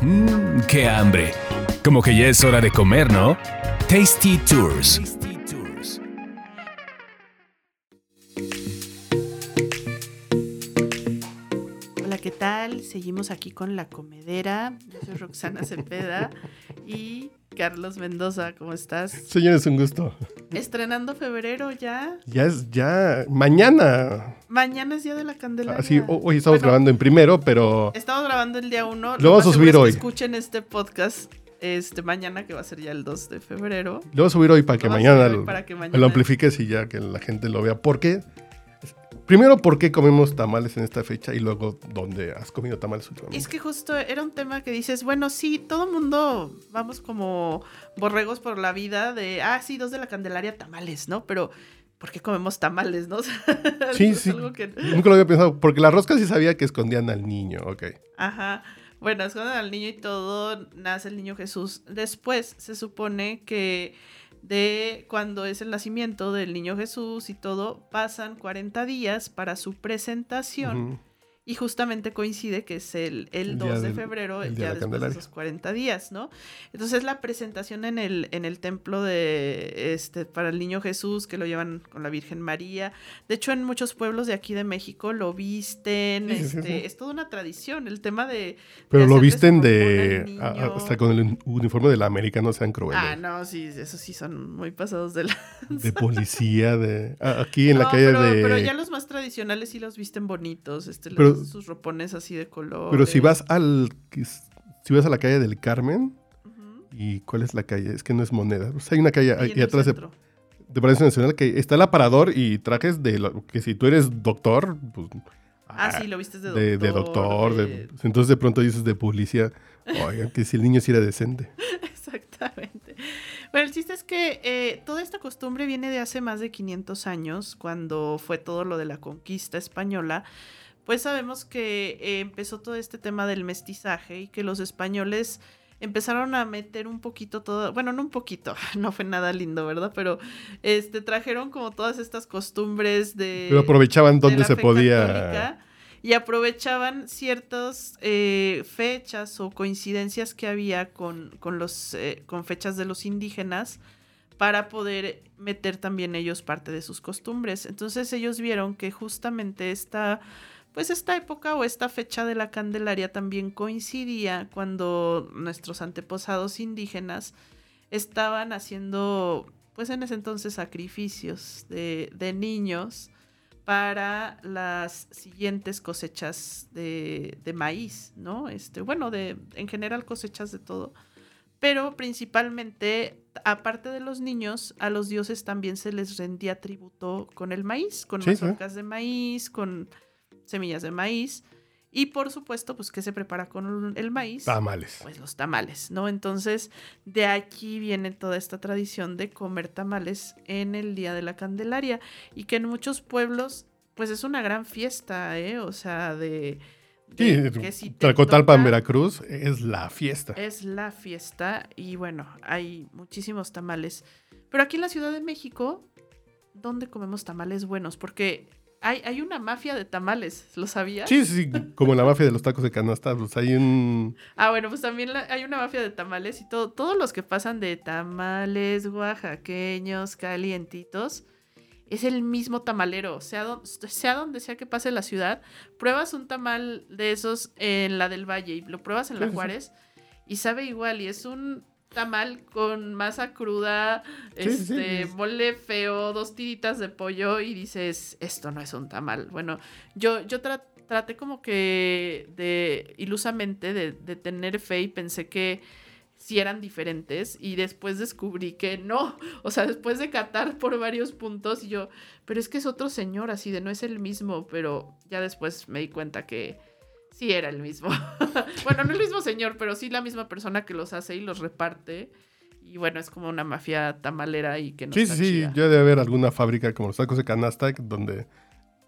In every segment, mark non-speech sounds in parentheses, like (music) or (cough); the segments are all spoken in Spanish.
Mmm, qué hambre. Como que ya es hora de comer, ¿no? Tasty Tours. Hola, ¿qué tal? Seguimos aquí con la comedera. Yo soy Roxana Cepeda y Carlos Mendoza, ¿cómo estás? Señores, un gusto. Estrenando febrero ya. Ya es, ya, mañana. Mañana es día de la Candelaria. Así, ho- hoy estamos Bueno, grabando en primero, pero Estamos grabando el día 1. Lo vamos a subir hoy. Escuchen este podcast este mañana, que va a ser ya el 2 de febrero. lo voy a subir hoy para que mañana para que mañana- lo amplifiques y ya que la gente lo vea. ¿Por qué? Primero, ¿por qué comemos tamales en esta fecha? Y luego, ¿dónde has comido tamales últimamente? Es que justo era un tema que dices, bueno, sí, todo mundo vamos como borregos por la vida de, ah, sí, dos de la Candelaria tamales, ¿no? Pero, ¿por qué comemos tamales, no? (laughs) Sí, sí. que- Nunca lo había pensado. Porque la rosca sí sabía que escondían al niño, ok. Ajá. Bueno, esconden al niño y todo, nace el niño Jesús. Después se supone que de cuando es el nacimiento del niño Jesús y todo, pasan 40 días para su presentación. Y justamente coincide que es el, el El 2 día de del- febrero, el día día de la después de esos 40 días, ¿no? Entonces la presentación en el, en el templo de este para el niño Jesús, que lo llevan con la Virgen María. De hecho, en muchos pueblos de aquí de México lo visten. Sí, sí, sí, este, sí. Es toda una tradición. El tema de. Pero lo visten de... a- hasta con el un- uniforme del americano sean crueles. Ah, no, sí, esos sí son muy pasados de la. De policía, de... Aquí en la No, calle pero, de... pero ya los más tradicionales sí los visten bonitos, este, Pero- sus ropones así de color. Pero si vas al... Si vas a la calle del Carmen... ¿Y cuál es la calle? Es que no es moneda. O sea, hay una calle Ahí atrás de, centro. de Palacio Nacional que está el aparador y trajes de lo- que si tú eres doctor, pues. Ah, sí, lo viste de doctor. de, de doctor. de- de- entonces de pronto dices de policía. Oigan, que si el niño sí era decente. (laughs) Exactamente. Bueno, el chiste es que eh, toda esta costumbre viene de hace más de 500 años, cuando fue todo lo de la conquista española. Pues sabemos que eh, empezó todo este tema del mestizaje y que los españoles empezaron a meter un poquito todo, bueno, no un poquito, (laughs) no fue nada lindo, ¿verdad? Pero este trajeron como todas estas costumbres de Pero aprovechaban de donde se podía. católica y aprovechaban ciertas eh, fechas o coincidencias que había con, con los, eh, con fechas de los indígenas para poder meter también ellos parte de sus costumbres. Entonces ellos vieron que justamente esta, pues esta época o esta fecha de la Candelaria también coincidía cuando nuestros antepasados indígenas estaban haciendo, pues en ese entonces, sacrificios de, de niños para las siguientes cosechas de, de maíz, ¿no? Este, bueno, de, en general cosechas de todo. Pero principalmente, aparte de los niños, a los dioses también se les rendía tributo con el maíz, con Sí, sí. mazorcas de maíz, con semillas de maíz. Y por supuesto, pues, ¿qué se prepara con el maíz? Tamales. pues los tamales, ¿no? Entonces, de aquí viene toda esta tradición de comer tamales en el Día de la Candelaria y que en muchos pueblos, pues es una gran fiesta, ¿eh? O sea, de... Sí, de que si toca, Veracruz, es la fiesta. Es la fiesta y bueno, hay muchísimos tamales. Pero aquí en la Ciudad de México, ¿dónde comemos tamales buenos? Porque hay, hay una mafia de tamales, ¿lo sabías? Sí, sí, como la mafia de los tacos de canasta, pues hay un... Ah, bueno, pues también la- hay una mafia de tamales y todo, todos los que pasan de tamales oaxaqueños, calientitos, es el mismo tamalero. Sea, sea donde sea que pase la ciudad, pruebas un tamal de esos en la del Valle y lo pruebas en la. Juárez y sabe igual y es un tamal con masa cruda, Sí, sí, sí, este, es- mole feo, dos tiritas de pollo y dices, esto no es un tamal. Bueno, yo, yo tra- traté como que de ilusamente de, de tener fe y pensé que sí eran diferentes y después descubrí que no, (laughs) o sea, después de catar por varios puntos y yo, pero es que es otro señor así de no es el mismo, pero ya después me di cuenta que sí era el mismo. (laughs) bueno, no el mismo señor, pero sí la misma persona que los hace y los reparte. Y bueno, es como una mafia tamalera y que no Sí, está sí, sí, ya debe haber alguna fábrica como los tacos de canasta donde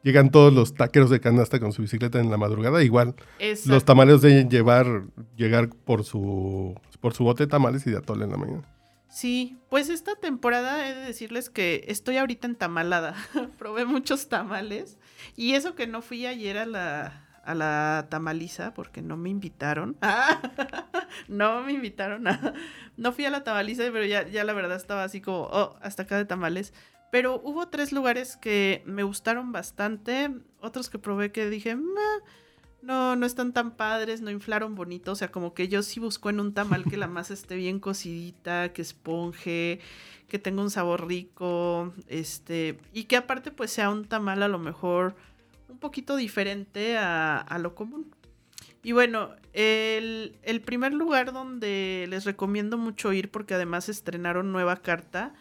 llegan todos los taqueros de canasta con su bicicleta en la madrugada. Igual, Exacto. los tamales deben llevar, llegar por su, por su bote de tamales y de atole en la mañana. Sí, pues esta temporada he de decirles que estoy ahorita en tamalada. (laughs) Probé muchos tamales y eso que no fui ayer a la, a la tamaliza porque no me invitaron. (laughs) no me invitaron a... No fui a la tamaliza, pero ya, ya la verdad estaba así como, oh, hasta acá de tamales. Pero hubo tres lugares que me gustaron bastante, otros que probé que dije, no, no están tan padres, no inflaron bonito, o sea, como que yo sí busco en un tamal que la (laughs) masa esté bien cocidita, que esponje, que tenga un sabor rico, este, y que aparte pues sea un tamal a lo mejor poquito diferente a, lo común. Y bueno, el, el, primer lugar donde les recomiendo mucho ir, porque además estrenaron nueva carta,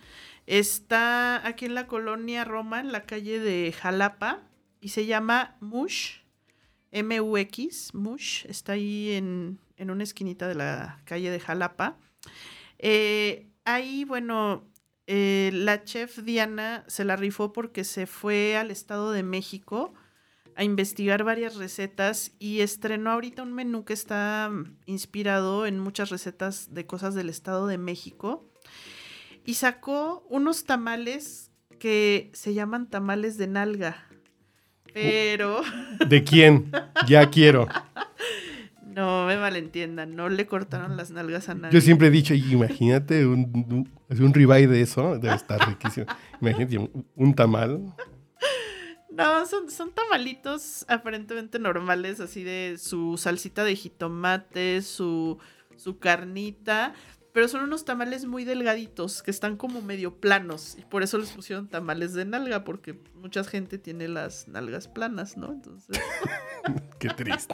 Está aquí en la colonia Roma, en la calle de Jalapa, y se llama Mush, M-U-X, Mush, está ahí en, una esquinita de la calle de Jalapa. Eh, ahí, bueno, eh, la chef Diana se la rifó porque se fue al Estado de México a investigar varias recetas y estrenó ahorita un menú que está inspirado en muchas recetas de cosas del Estado de México y sacó unos tamales que se llaman tamales de nalga. Pero. ¿De quién? Ya quiero. (laughs) No me malentiendan, no le cortaron las nalgas a nadie. Yo siempre he dicho, imagínate un, un, ribeye de eso, debe estar riquísimo. Imagínate un, tamal. No, son, son tamalitos aparentemente normales, así de su salsita de jitomate, su, su carnita, pero son unos tamales muy delgaditos que están como medio planos y por eso les pusieron tamales de nalga porque mucha gente tiene las nalgas planas, ¿no? Entonces. (laughs) Qué triste.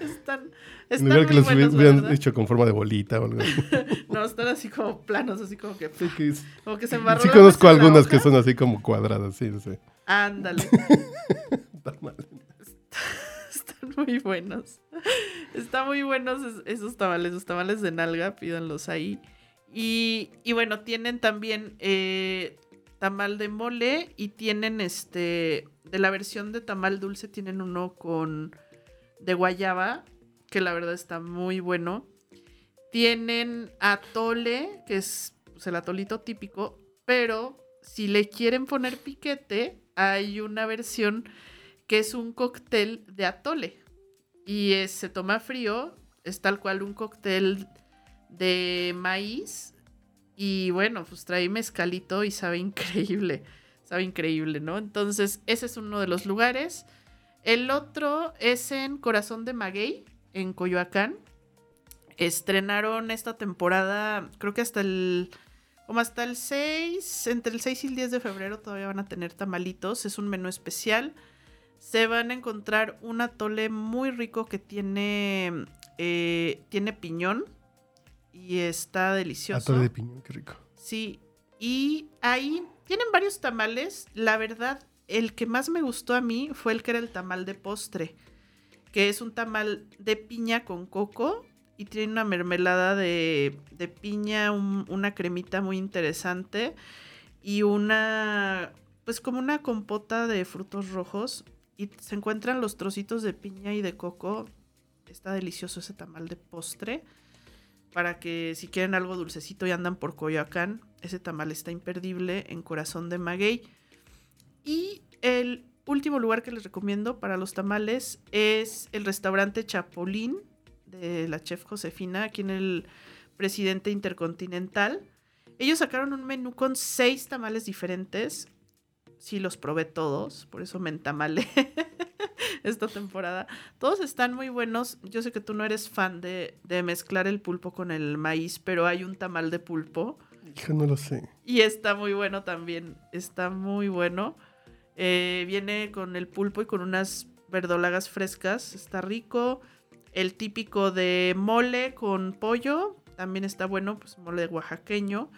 están, (laughs) están en lugar que los hubieran hecho con forma de bolita o algo (laughs) no, están así como planos, así como que. como que se Sí conozco algunas que son así como cuadradas, sí, sí. Ándale. (laughs) (laughs) muy buenos. Están muy buenos esos tamales, los tamales de nalga, pídanlos ahí. Y, bueno, tienen también eh, tamal de mole y tienen este, de la versión de tamal dulce, tienen uno con de guayaba, que la verdad está muy bueno. Tienen atole, que es pues, el atolito típico, pero si le quieren poner piquete, hay una versión que es un cóctel de atole. Y se toma frío, es tal cual un cóctel de maíz. Y bueno, pues trae mezcalito y sabe increíble. Sabe increíble, ¿no? Entonces, ese es uno de los lugares. El otro es en Corazón de Maguey, en Coyoacán. Estrenaron esta temporada, creo que hasta el. Como hasta el 6, entre el 6 y el 10 de febrero todavía van a tener tamalitos. Es un menú especial se van a encontrar un atole muy rico que tiene, eh, tiene piñón y está delicioso. Atole de piñón, qué rico. Sí, y ahí tienen varios tamales. La verdad, el que más me gustó a mí fue el que era el tamal de postre, que es un tamal de piña con coco y tiene una mermelada de, de piña, una cremita muy interesante y una, pues como una compota de frutos rojos y se encuentran los trocitos de piña y de coco. Está delicioso ese tamal de postre. Para que si quieren algo dulcecito y andan por Coyoacán, ese tamal está imperdible en Corazón de Maguey. Y el último lugar que les recomiendo para los tamales es el restaurante Chapolín de la chef Josefina, aquí en el Presidente Intercontinental. Ellos sacaron un menú con seis tamales diferentes sí los probé todos, por eso me entamalé (laughs) esta temporada. Todos están muy buenos. Yo sé que tú no eres fan de, mezclar el pulpo con el maíz, pero hay un tamal de pulpo. No lo sé. Y está muy bueno también. Está muy bueno. Eh, viene con el pulpo y con unas verdolagas frescas. Está rico. El típico de mole con pollo. También está bueno, pues mole oaxaqueño.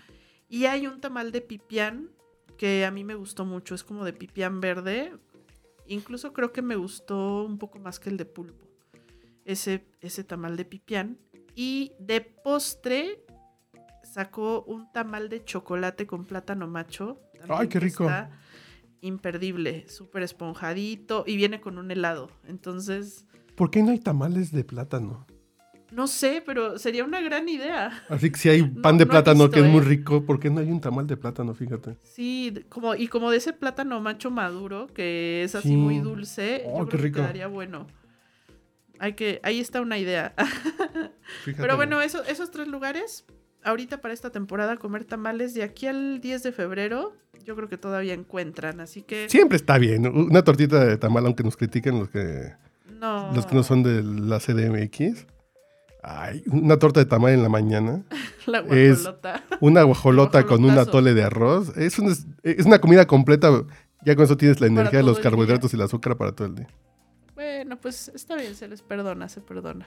Y hay un tamal de pipián que a mí me gustó mucho. Es como de pipián verde. Incluso creo que me gustó un poco más que el de pulpo. Ese, ese tamal de pipián. Y de postre sacó un tamal de chocolate con plátano macho. ¡Ay, qué rico! Está imperdible, súper esponjadito y viene con un helado. Entonces... ¿Por qué no hay tamales de plátano? No sé, pero sería una gran idea. Así que si hay (laughs) pan de plátano que es muy ¿eh? rico, ¿por qué no hay un tamal de plátano? Fíjate. Sí, como, y como de ese plátano macho maduro, que es así muy dulce, oh, yo creo que quedaría bueno. Hay que, ahí está una idea. (laughs) Fíjate. Pero bueno, eso- esos tres lugares, ahorita para esta temporada comer tamales, de aquí al 10 de febrero, yo creo que todavía encuentran, así que Siempre está bien. Una tortita de tamal, aunque nos critiquen los que, no. los que no son de la CDMX. Ay, una torta de tamal en la mañana. (laughs) La es- guajolota. Una guajolota con un atole de arroz. Es una, es una comida completa. Ya con eso tienes la energía de los día. carbohidratos y el azúcar para todo el día. Bueno, pues está bien, se les perdona, se perdona.